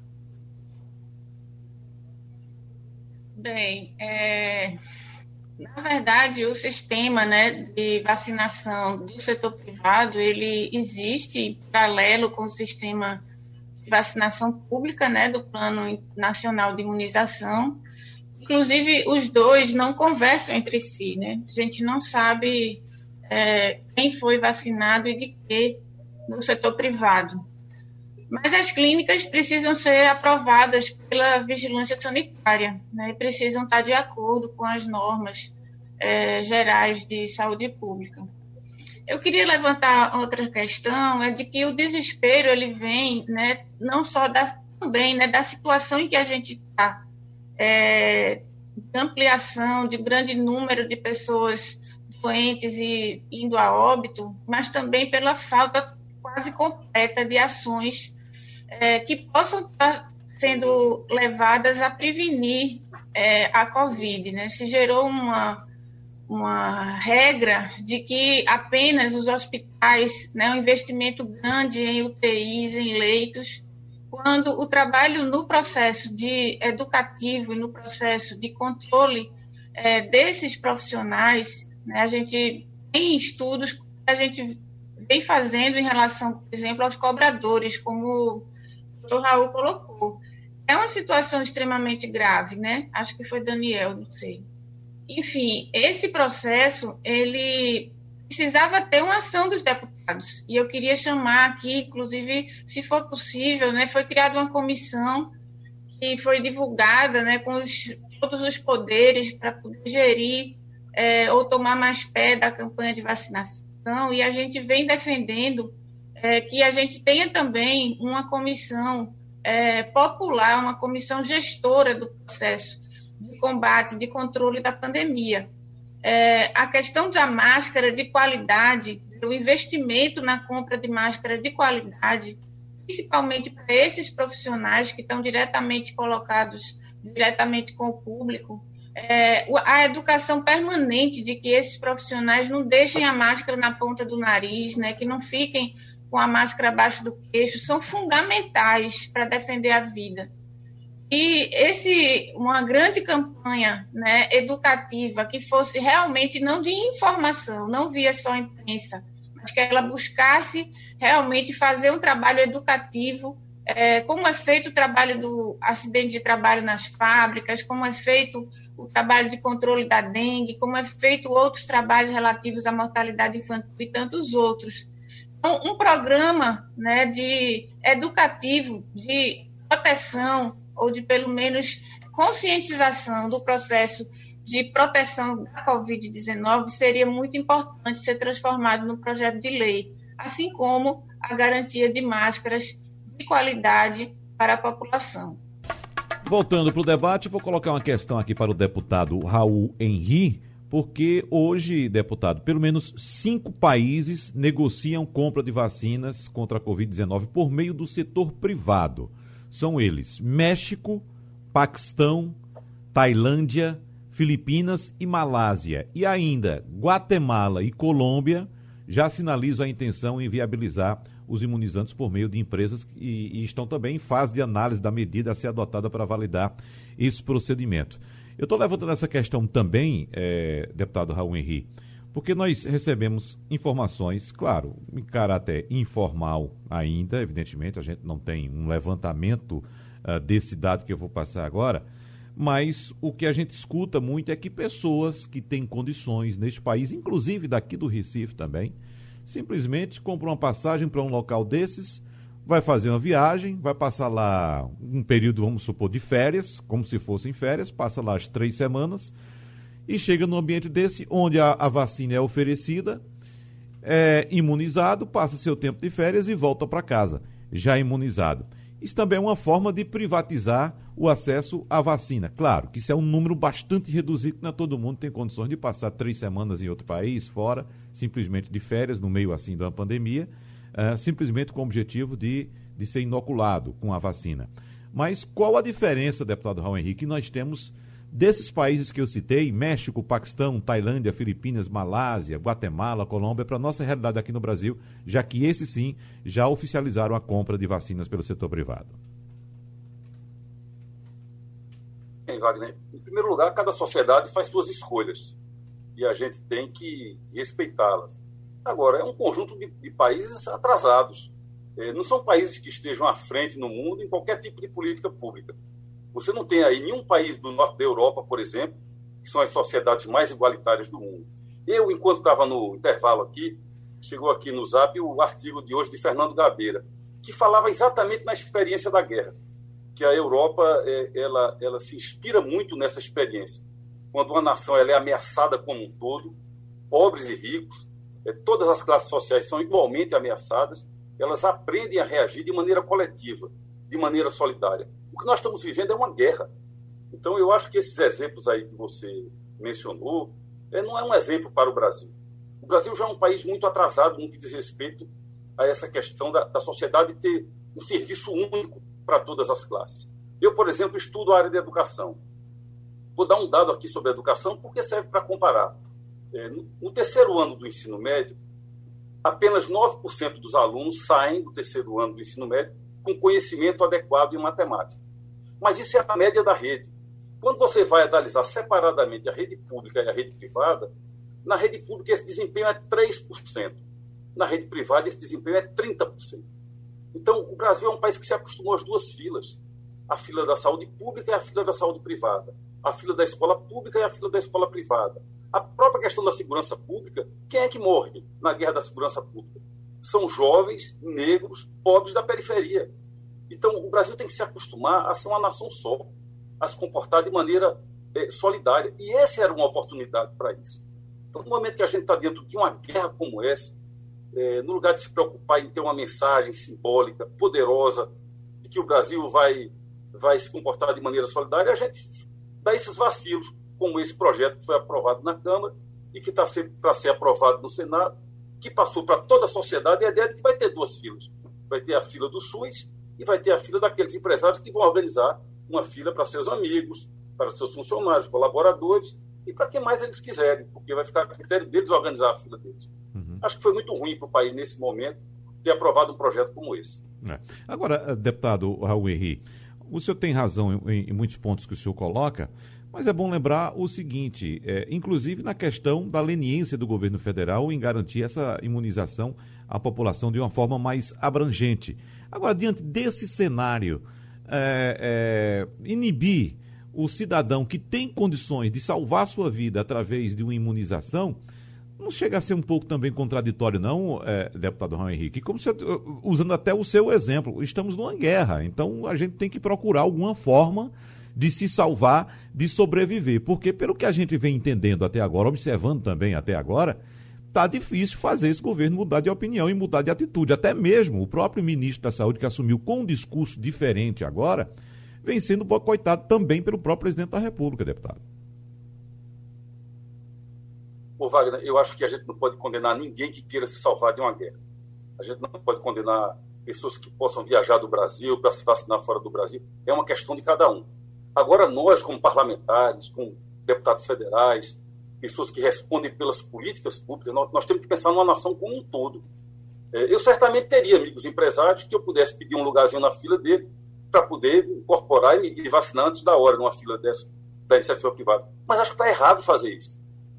Bem, é, na verdade, o sistema né, de vacinação do setor privado, ele existe paralelo com o sistema de vacinação pública né, do Plano Nacional de Imunização, Inclusive, os dois não conversam entre si, né? A gente não sabe é, quem foi vacinado e de que no setor privado. Mas as clínicas precisam ser aprovadas pela vigilância sanitária, né? precisam estar de acordo com as normas é, gerais de saúde pública. Eu queria levantar outra questão, é de que o desespero ele vem, né, não só da, também, né, da situação em que a gente está, é, de ampliação de grande número de pessoas doentes e indo a óbito, mas também pela falta quase completa de ações é, que possam estar sendo levadas a prevenir é, a Covid. Né? Se gerou uma, uma regra de que apenas os hospitais, né, um investimento grande em UTIs, em leitos, quando o trabalho no processo de educativo e no processo de controle é, desses profissionais, né, a gente tem estudos que a gente vem fazendo em relação, por exemplo, aos cobradores, como doutor Raul colocou. É uma situação extremamente grave, né? Acho que foi Daniel, não sei. Enfim, esse processo, ele precisava ter uma ação dos deputados. E eu queria chamar aqui, inclusive, se for possível, né, foi criada uma comissão que foi divulgada né, com os, todos os poderes para poder gerir é, ou tomar mais pé da campanha de vacinação. E a gente vem defendendo é, que a gente tenha também uma comissão é, popular, uma comissão gestora do processo de combate, de controle da pandemia. É, a questão da máscara de qualidade, o investimento na compra de máscara de qualidade, principalmente para esses profissionais que estão diretamente colocados diretamente com o público, é, a educação permanente de que esses profissionais não deixem a máscara na ponta do nariz, né, que não fiquem com a máscara abaixo do queixo, são fundamentais para defender a vida. E esse, uma grande campanha né, educativa que fosse realmente não de informação, não via só imprensa, mas que ela buscasse realmente fazer um trabalho educativo, é, como é feito o trabalho do acidente de trabalho nas fábricas, como é feito o trabalho de controle da dengue, como é feito outros trabalhos relativos à mortalidade infantil e tantos outros. Então, um programa né, de educativo, de proteção ou de pelo menos conscientização do processo de proteção da Covid-19 seria muito importante ser transformado no projeto de lei, assim como a garantia de máscaras de qualidade para a população. Voltando para o debate, vou colocar uma questão aqui para o deputado Raul Henri, porque hoje, deputado, pelo menos cinco países negociam compra de vacinas contra a Covid-19 por meio do setor privado. São eles: México, Paquistão, Tailândia, Filipinas e Malásia. E ainda Guatemala e Colômbia já sinalizam a intenção em viabilizar os imunizantes por meio de empresas e, e estão também em fase de análise da medida a ser adotada para validar esse procedimento. Eu estou levantando essa questão também, é, deputado Raul Henri, porque nós recebemos informações, claro, em caráter informal ainda, evidentemente, a gente não tem um levantamento uh, desse dado que eu vou passar agora, mas o que a gente escuta muito é que pessoas que têm condições neste país, inclusive daqui do Recife também, simplesmente compram uma passagem para um local desses, vai fazer uma viagem, vai passar lá um período, vamos supor, de férias, como se fossem férias, passa lá as três semanas e chega num ambiente desse onde a, a vacina é oferecida, é imunizado, passa seu tempo de férias e volta para casa, já imunizado. Isso também é uma forma de privatizar o acesso à vacina. Claro que isso é um número bastante reduzido, não é todo mundo tem condições de passar três semanas em outro país, fora, simplesmente de férias, no meio assim de uma pandemia, uh, simplesmente com o objetivo de, de ser inoculado com a vacina. Mas qual a diferença, deputado Raul Henrique, que nós temos Desses países que eu citei, México, Paquistão, Tailândia, Filipinas, Malásia, Guatemala, Colômbia, para nossa realidade aqui no Brasil, já que esses sim já oficializaram a compra de vacinas pelo setor privado. Bem, Wagner, em primeiro lugar, cada sociedade faz suas escolhas e a gente tem que respeitá-las. Agora, é um conjunto de, de países atrasados. É, não são países que estejam à frente no mundo em qualquer tipo de política pública. Você não tem aí nenhum país do norte da Europa, por exemplo, que são as sociedades mais igualitárias do mundo. Eu, enquanto estava no intervalo aqui, chegou aqui no Zap o artigo de hoje de Fernando Gabeira, que falava exatamente na experiência da guerra, que a Europa é, ela, ela se inspira muito nessa experiência. Quando uma nação ela é ameaçada como um todo, pobres e ricos, todas as classes sociais são igualmente ameaçadas, elas aprendem a reagir de maneira coletiva, de maneira solidária. O que nós estamos vivendo é uma guerra. Então, eu acho que esses exemplos aí que você mencionou é, não é um exemplo para o Brasil. O Brasil já é um país muito atrasado no que diz respeito a essa questão da, da sociedade ter um serviço único para todas as classes. Eu, por exemplo, estudo a área de educação. Vou dar um dado aqui sobre a educação porque serve para comparar. É, no, terceiro ano do ensino médio, apenas 9% dos alunos saem do terceiro ano do ensino médio com conhecimento adequado em matemática. Mas isso é a média da rede. Quando você vai analisar separadamente a rede pública e a rede privada, na rede pública esse desempenho é 3%. Na rede privada esse desempenho é 30%. Então, o Brasil é um país que se acostumou às duas filas. A fila da saúde pública e a fila da saúde privada. A fila da escola pública e a fila da escola privada. A própria questão da segurança pública, quem é que morre na guerra da segurança pública? São jovens, negros, pobres da periferia. Então, o Brasil tem que se acostumar a ser uma nação só, a se comportar de maneira é, solidária. E essa era uma oportunidade para isso. Então, no momento que a gente está dentro de uma guerra como essa, é, no lugar de se preocupar em ter uma mensagem simbólica, poderosa, de que o Brasil vai, vai se comportar de maneira solidária, a gente dá esses vacilos, como esse projeto que foi aprovado na Câmara e que está para ser aprovado no Senado, que passou para toda a sociedade, e a ideia de que vai ter duas filas. Vai ter a fila do SUS e vai ter a fila daqueles empresários que vão organizar uma fila para seus amigos, para seus funcionários, colaboradores e para quem mais eles quiserem, porque vai ficar a critério deles organizar a fila deles. Uhum. Acho que foi muito ruim para o país nesse momento ter aprovado um projeto como esse. É. Agora, eh, deputado Raul Henri, o senhor tem razão em, em, muitos pontos que o senhor coloca, mas é bom lembrar o seguinte, é, inclusive na questão da leniência do governo federal em garantir essa imunização à população de uma forma mais abrangente. Agora, diante desse cenário, é, é, inibir o cidadão que tem condições de salvar sua vida através de uma imunização, não chega a ser um pouco também contraditório, não, é, deputado Raul Henrique? Como você, usando até o seu exemplo, estamos numa guerra, então a gente tem que procurar alguma forma de se salvar, de sobreviver. Porque, pelo que a gente vem entendendo até agora, observando também até agora, está difícil fazer esse governo mudar de opinião e mudar de atitude. Até mesmo o próprio ministro da Saúde, que assumiu com um discurso diferente agora, vem sendo boicotado também pelo próprio presidente da República, deputado. Ô Wagner, eu acho que a gente não pode condenar ninguém que queira se salvar de uma guerra. A gente não pode condenar pessoas que possam viajar do Brasil para se vacinar fora do Brasil. É uma questão de cada um. Agora, nós, como parlamentares, como deputados federais, pessoas que respondem pelas políticas públicas, nós, nós temos que pensar numa nação como um todo. É, eu certamente teria amigos empresários que eu pudesse pedir um lugarzinho na fila dele para poder incorporar e, e vacinar antes da hora numa fila dessa da iniciativa privada. Mas acho que está errado fazer isso.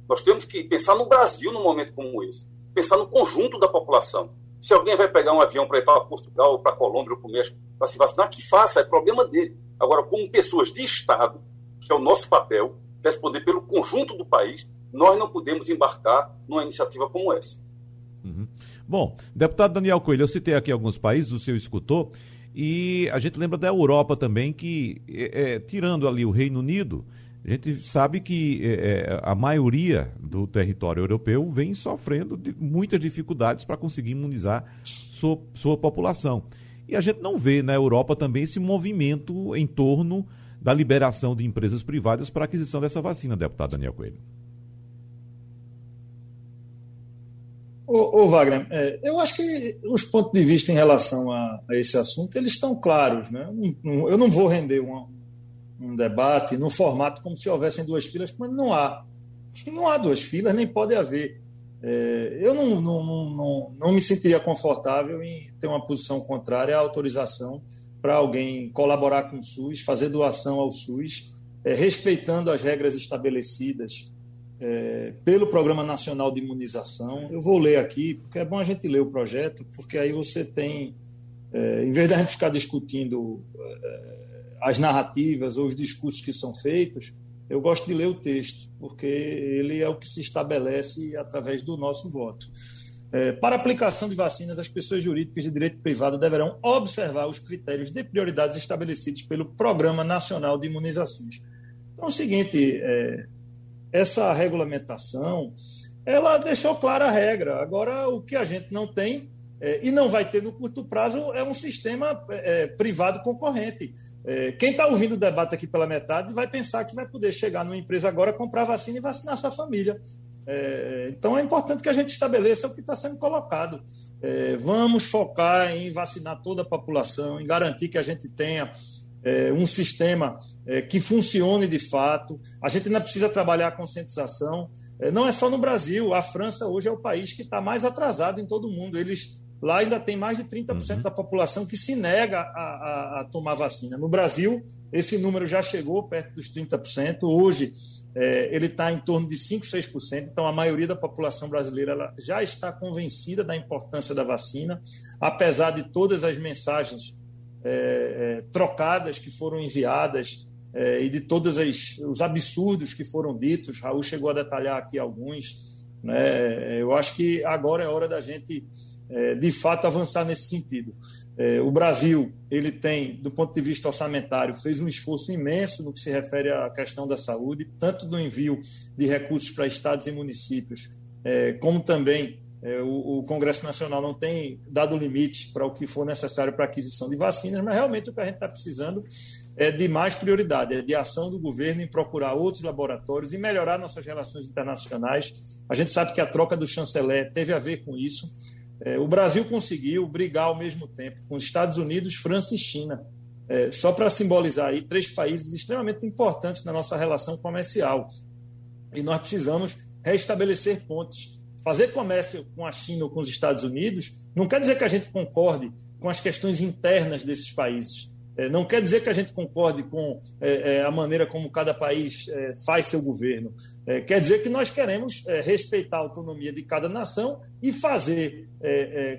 Nós temos que pensar no Brasil num momento como esse, pensar no conjunto da população. Se alguém vai pegar um avião para ir para Portugal, ou para Colômbia, ou para o México, para se vacinar, que faça, é problema dele. Agora, como pessoas de Estado, que é o nosso papel, responder pelo conjunto do país, nós não podemos embarcar numa iniciativa como essa. Uhum. Bom, deputado Daniel Coelho, eu citei aqui alguns países, o senhor escutou, e a gente lembra da Europa também, que, é, é, tirando ali o Reino Unido, a gente sabe que é, é, a maioria do território europeu vem sofrendo de muitas dificuldades para conseguir imunizar sua, sua população. E a gente não vê na Europa também esse movimento em torno da liberação de empresas privadas para a aquisição dessa vacina, deputado Daniel Coelho. Ô, ô Wagner, é, eu acho que os pontos de vista em relação a, a esse assunto eles estão claros. Né? Eu não vou render uma, um debate no formato como se houvessem duas filas, mas não há. Não há duas filas, nem pode haver. É, eu não, não, não, não, me sentiria confortável em ter uma posição contrária à autorização para alguém colaborar com o SUS, fazer doação ao SUS, é, respeitando as regras estabelecidas é, pelo Programa Nacional de Imunização. Eu vou ler aqui, porque é bom a gente ler o projeto, porque aí você tem, é, em vez de a gente ficar discutindo é, as narrativas ou os discursos que são feitos, eu gosto de ler o texto, porque ele é o que se estabelece através do nosso voto. É, para aplicação de vacinas, as pessoas jurídicas de direito privado deverão observar os critérios de prioridades estabelecidos pelo Programa Nacional de Imunizações. Então, é o seguinte: é, essa regulamentação ela deixou clara a regra. Agora, o que a gente não tem é, e não vai ter no curto prazo é um sistema é, privado concorrente. É, quem está ouvindo o debate aqui pela metade vai pensar que vai poder chegar numa empresa agora, comprar vacina e vacinar sua família. É, então é importante que a gente estabeleça o que está sendo colocado. É, vamos focar em vacinar toda a população, em garantir que a gente tenha é, um sistema é, que funcione de fato. A gente ainda precisa trabalhar a conscientização. É, não é só no Brasil, a França hoje é o país que está mais atrasado em todo o mundo. Eles Lá ainda tem mais de 30% uhum. da população que se nega a, a, a, tomar vacina. No Brasil, esse número já chegou perto dos 30%. Hoje, é, ele está em torno de 5%, 6%. Então, a maioria da população brasileira já está convencida da importância da vacina, apesar de todas as mensagens é, é, trocadas que foram enviadas é, e de todos os absurdos que foram ditos. Raul chegou a detalhar aqui alguns. Né? Eu acho que agora é hora da gente de fato avançar nesse sentido. É, o Brasil, ele tem, do ponto de vista orçamentário, fez um esforço imenso no que se refere à questão da saúde, tanto do envio de recursos para estados e municípios, é, como também é, o, Congresso Nacional não tem dado limite para o que for necessário para aquisição de vacinas, mas realmente o que a gente está precisando é de mais prioridade, é de ação do governo em procurar outros laboratórios e melhorar nossas relações internacionais. A gente sabe que a troca do chanceler teve a ver com isso. É, o Brasil conseguiu brigar ao mesmo tempo com os Estados Unidos, França e China. É, só para simbolizar aí três países extremamente importantes na nossa relação comercial. E nós precisamos restabelecer pontes. Fazer comércio com a China ou com os Estados Unidos não quer dizer que a gente concorde com as questões internas desses países. É, não quer dizer que a gente concorde com é, é, a maneira como cada país faz seu governo. quer dizer que nós queremos respeitar a autonomia de cada nação e fazer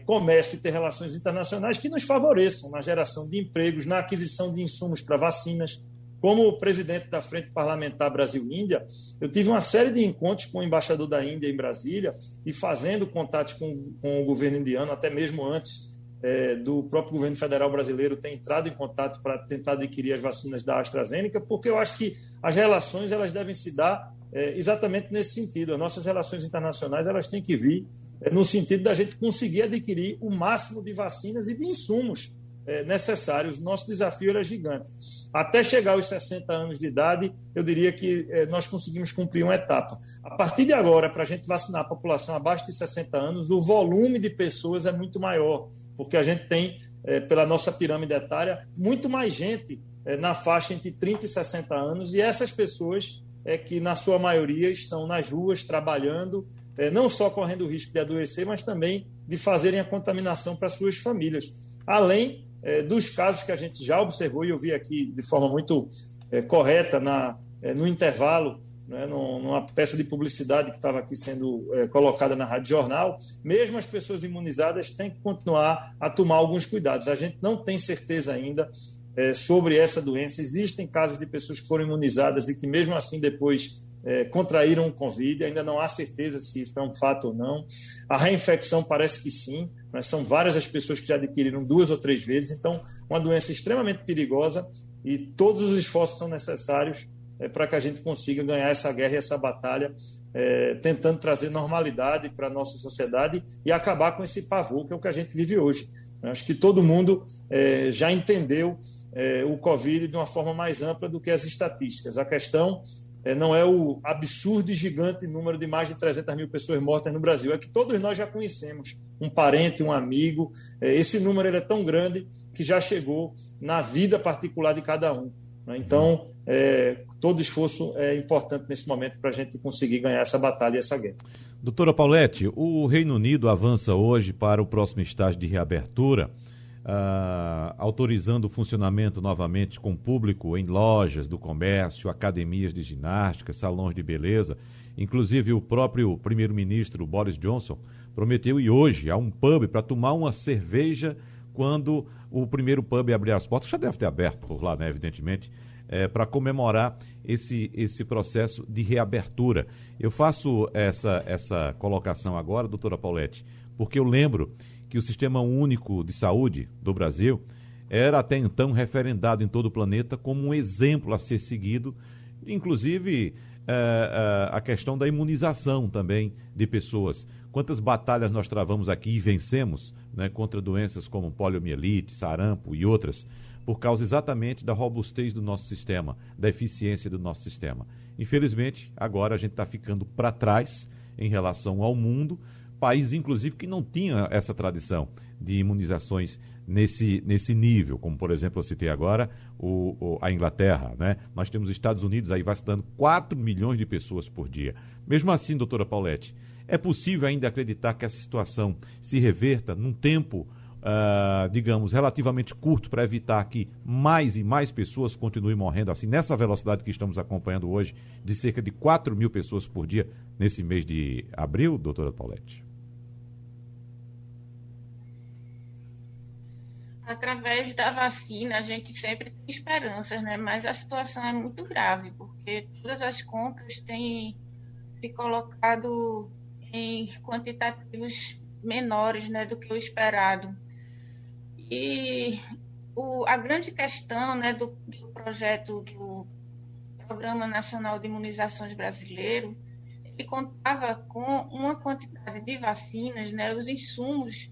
comércio e ter relações internacionais que nos favoreçam na geração de empregos, na aquisição de insumos para vacinas. Como presidente da Frente Parlamentar Brasil-Índia, eu tive uma série de encontros com o embaixador da Índia em Brasília e fazendo contatos com, com o governo indiano, até mesmo antes é, do próprio governo federal brasileiro tem entrado em contato para tentar adquirir as vacinas da AstraZeneca, porque eu acho que as relações elas devem se dar é, exatamente nesse sentido. As nossas relações internacionais elas têm que vir é, no sentido da gente conseguir adquirir o máximo de vacinas e de insumos é, necessários. Nosso desafio é gigante. Até chegar aos 60 anos de idade, eu diria que é, nós conseguimos cumprir uma etapa. A partir de agora, para a gente vacinar a população abaixo de 60 anos, o volume de pessoas é muito maior porque a gente tem, é, pela nossa pirâmide etária, muito mais gente é, na faixa entre 30 e 60 anos, e essas pessoas é que, na sua maioria, estão nas ruas trabalhando, é, não só correndo o risco de adoecer, mas também de fazerem a contaminação para suas famílias. Além é, dos casos que a gente já observou, e eu vi aqui de forma muito é, correta na, é, no intervalo, né, numa peça de publicidade que estava aqui sendo é, colocada na Rádio Jornal, mesmo as pessoas imunizadas têm que continuar a tomar alguns cuidados. A gente não tem certeza ainda é, sobre essa doença. Existem casos de pessoas que foram imunizadas e que, mesmo assim, depois é, contraíram o Covid. Ainda não há certeza se isso é um fato ou não. A reinfecção parece que sim, mas são várias as pessoas que já adquiriram duas ou três vezes. Então, uma doença extremamente perigosa e todos os esforços são necessários é, para que a gente consiga ganhar essa guerra e essa batalha, é, tentando trazer normalidade para a nossa sociedade e acabar com esse pavor que é o que a gente vive hoje. Acho que todo mundo é, já entendeu é, o Covid de uma forma mais ampla do que as estatísticas. A questão é, não é o absurdo e gigante número de mais de 300 mil pessoas mortas no Brasil, é que todos nós já conhecemos um parente, um amigo. É, esse número é tão grande que já chegou na vida particular de cada um. Né? Então, é, todo esforço é importante nesse momento para a gente conseguir ganhar essa batalha e essa guerra. Doutora Paulette, o Reino Unido avança hoje para o próximo estágio de reabertura, uh, autorizando o funcionamento novamente com público em lojas do comércio, academias de ginástica, salões de beleza. Inclusive, o próprio primeiro-ministro Boris Johnson prometeu ir hoje a um pub para tomar uma cerveja quando o primeiro pub abrir as portas. Já deve ter aberto por lá, né, evidentemente é, para comemorar esse, esse processo de reabertura. Eu faço essa, essa colocação agora, doutora Paulette, porque eu lembro que o Sistema Único de Saúde do Brasil era até então referendado em todo o planeta como um exemplo a ser seguido, inclusive é, é, a questão da imunização também de pessoas. Quantas batalhas nós travamos aqui e vencemos né, contra doenças como poliomielite, sarampo e outras por causa exatamente da robustez do nosso sistema, da eficiência do nosso sistema. Infelizmente, agora a gente está ficando para trás em relação ao mundo, países inclusive que não tinham essa tradição de imunizações nesse, nesse nível, como por exemplo eu citei agora o, o, a Inglaterra. Né? Nós temos Estados Unidos aí vacinando 4 milhões de pessoas por dia. Mesmo assim, doutora Paulette, é possível ainda acreditar que essa situação se reverta num tempo uh, digamos, relativamente curto para evitar que mais e mais pessoas continuem morrendo assim, nessa velocidade que estamos acompanhando hoje, de cerca de 4 mil pessoas por dia nesse mês de abril, doutora Paulette? Através da vacina, a gente sempre tem esperanças, né? Mas a situação é muito grave, porque todas as compras têm se colocado em quantitativos menores né, do que o esperado. E o, a grande questão né, do, do, projeto do Programa Nacional de Imunizações Brasileiro, ele contava com uma quantidade de vacinas, né, os insumos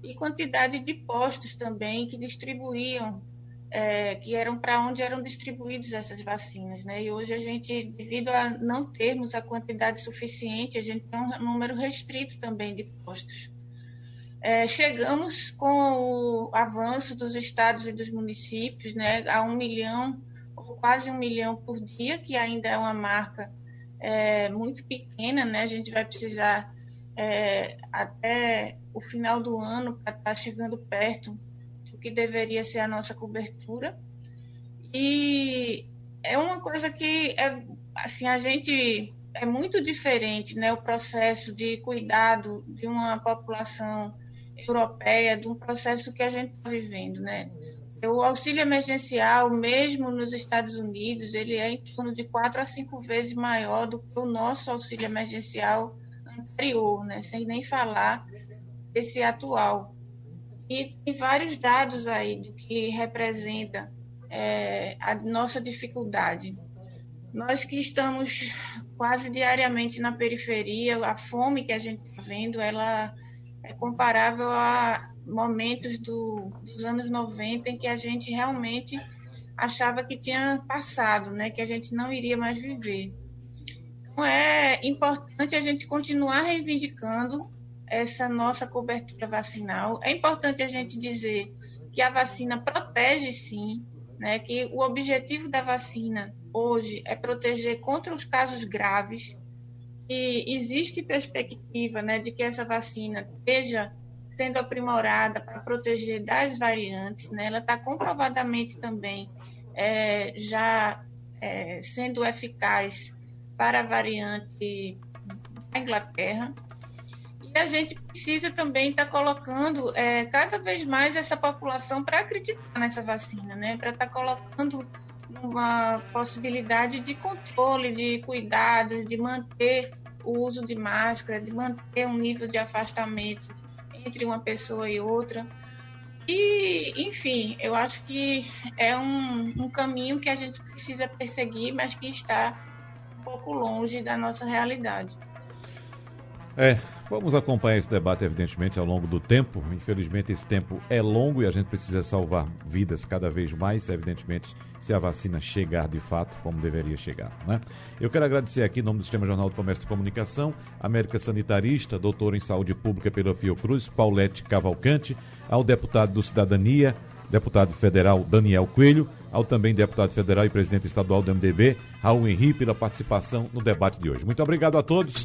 e quantidade de postos também que distribuíam, é, que eram para onde eram distribuídas essas vacinas. Né? E hoje a gente, devido a não termos a quantidade suficiente, a gente tem um número restrito também de postos. É, chegamos com o avanço dos estados e dos municípios né, a um milhão, ou quase um milhão por dia, que ainda é uma marca é, muito pequena, né? A gente vai precisar é, até o final do ano para estar tá chegando perto do que deveria ser a nossa cobertura. E é uma coisa que é assim a gente é muito diferente, né? O processo de cuidado de uma população europeia de um processo que a gente está vivendo, né? O auxílio emergencial, mesmo nos Estados Unidos, ele é em torno de quatro a cinco vezes maior do que o nosso auxílio emergencial anterior, né? Sem nem falar desse atual. E tem vários dados aí do que representa é, a nossa dificuldade. Nós que estamos quase diariamente na periferia, a fome que a gente está vendo, ela é comparável a momentos do, dos anos 90 em que a gente realmente achava que tinha passado, né, que a gente não iria mais viver. Então é importante a gente continuar reivindicando essa nossa cobertura vacinal. É importante a gente dizer que a vacina protege sim, né, que o objetivo da vacina hoje é proteger contra os casos graves, e existe perspectiva né, de que essa vacina esteja sendo aprimorada para proteger das variantes, né? ela está comprovadamente também é, já é, sendo eficaz para a variante da Inglaterra. E a gente precisa também estar tá colocando é, cada vez mais essa população para acreditar nessa vacina, né? para estar tá colocando uma possibilidade de controle, de cuidados, de manter o uso de máscara, de manter um nível de afastamento entre uma pessoa e outra. E, enfim, eu acho que é um, um caminho que a gente precisa perseguir, mas que está um pouco longe da nossa realidade. É, vamos acompanhar esse debate, evidentemente, ao longo do tempo. Infelizmente, esse tempo é longo e a gente precisa salvar vidas cada vez mais, evidentemente, se a vacina chegar de fato como deveria chegar. Né? Eu quero agradecer aqui, em nome do Sistema Jornal do Comércio e Comunicação, América Sanitarista, doutor em Saúde Pública pela Fiocruz, Paulette Cavalcante, ao deputado do Cidadania, deputado federal Daniel Coelho, ao também deputado federal e presidente estadual do MDB, Raul Henrique, pela participação no debate de hoje. Muito obrigado a todos.